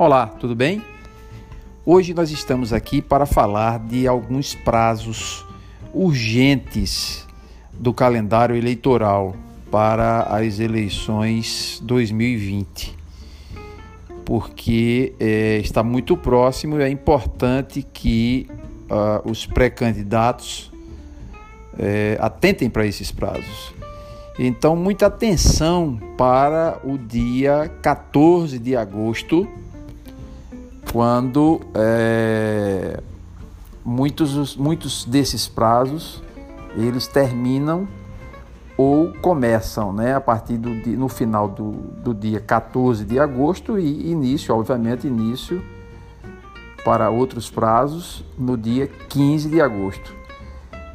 Olá, tudo bem? Hoje nós estamos aqui para falar de alguns prazos urgentes do calendário eleitoral para as eleições 2020, porque é, está muito próximo e é importante que uh, os pré-candidatos é, atentem para esses prazos. Então, muita atenção para o dia 14 de agosto quando é, muitos, muitos desses prazos eles terminam ou começam né, a partir do no final do, do dia 14 de agosto e início, obviamente, início para outros prazos no dia 15 de agosto.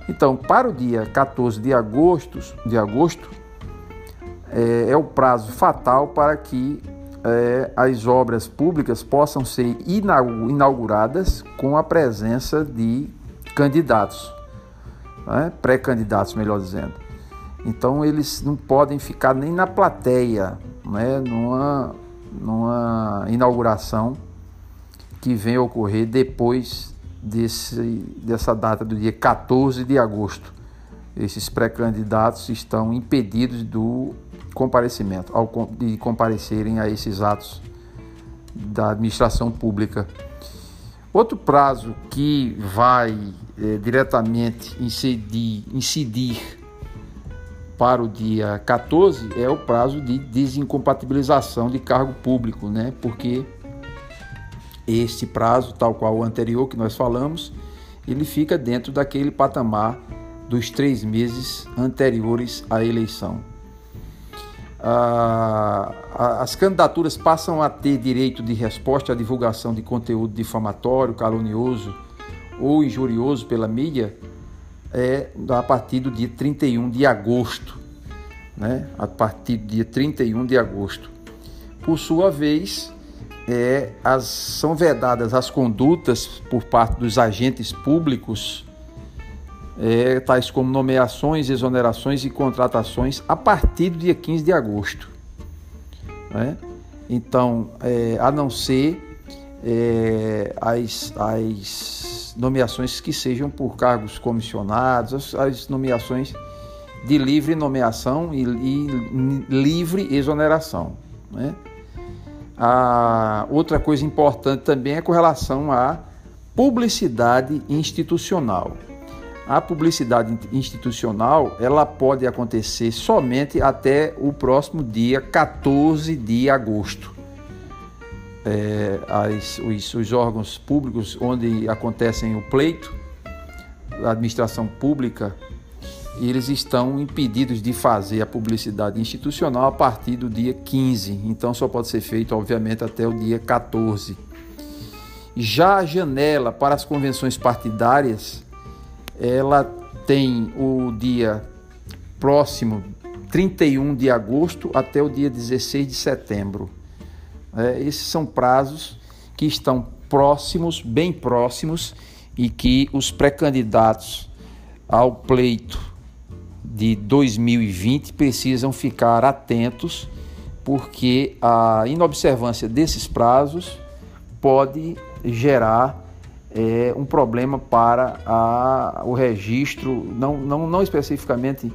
Então, para o dia 14 de agosto, de agosto é, é o prazo fatal para que é, as obras públicas possam ser inauguradas com a presença de candidatos, né? pré-candidatos, melhor dizendo. Então eles não podem ficar nem na plateia, né? numa, numa inauguração que venha ocorrer depois desse, dessa data do dia 14 de agosto. Esses pré-candidatos estão impedidos do comparecimento, ao, de comparecerem a esses atos da administração pública. Outro prazo que vai é, diretamente incidir, incidir para o dia 14 é o prazo de desincompatibilização de cargo público, né? Porque este prazo, tal qual o anterior que nós falamos, ele fica dentro daquele patamar dos três meses anteriores à eleição as candidaturas passam a ter direito de resposta à divulgação de conteúdo difamatório, calunioso ou injurioso pela mídia é a partir do dia 31 de agosto, né? A partir do dia 31 de agosto. Por sua vez, é, as, são vedadas as condutas por parte dos agentes públicos é, tais como nomeações, exonerações e contratações a partir do dia 15 de agosto. Né? Então, é, a não ser é, as, as nomeações que sejam por cargos comissionados, as, as nomeações de livre nomeação e, e livre exoneração. Né? A outra coisa importante também é com relação à publicidade institucional. A publicidade institucional ela pode acontecer somente até o próximo dia 14 de agosto. É, as, os, os órgãos públicos onde acontecem o pleito, a administração pública, eles estão impedidos de fazer a publicidade institucional a partir do dia 15. Então só pode ser feito, obviamente, até o dia 14. Já a janela para as convenções partidárias ela tem o dia próximo 31 de agosto até o dia 16 de setembro. É, esses são prazos que estão próximos, bem próximos, e que os pré-candidatos ao pleito de 2020 precisam ficar atentos, porque a inobservância desses prazos pode gerar é, um problema para a, o registro, não, não, não especificamente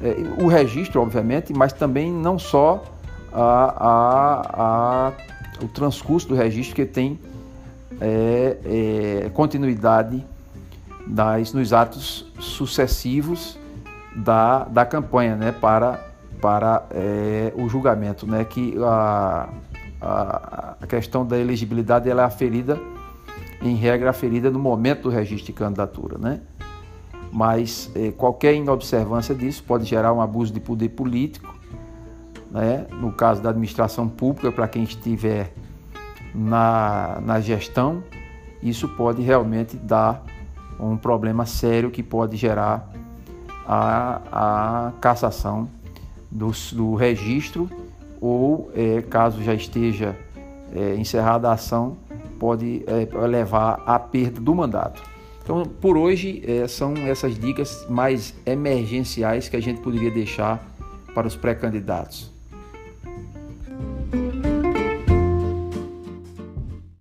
é, o registro, obviamente, mas também não só a, a, o transcurso do registro que tem é, é, continuidade das, nos atos sucessivos da, da campanha né, para, para é, o julgamento, né, que a, a, a questão da elegibilidade ela é aferida em regra aferida no momento do registro de candidatura, né? Mas eh, qualquer inobservância disso pode gerar um abuso de poder político, né? No caso da administração pública, para quem estiver na, na gestão, isso pode realmente dar um problema sério que pode gerar a, a cassação do, do registro ou, eh, caso já esteja eh, encerrada a ação, pode é, levar à perda do mandato. Então, por hoje, é, são essas dicas mais emergenciais que a gente poderia deixar para os pré-candidatos.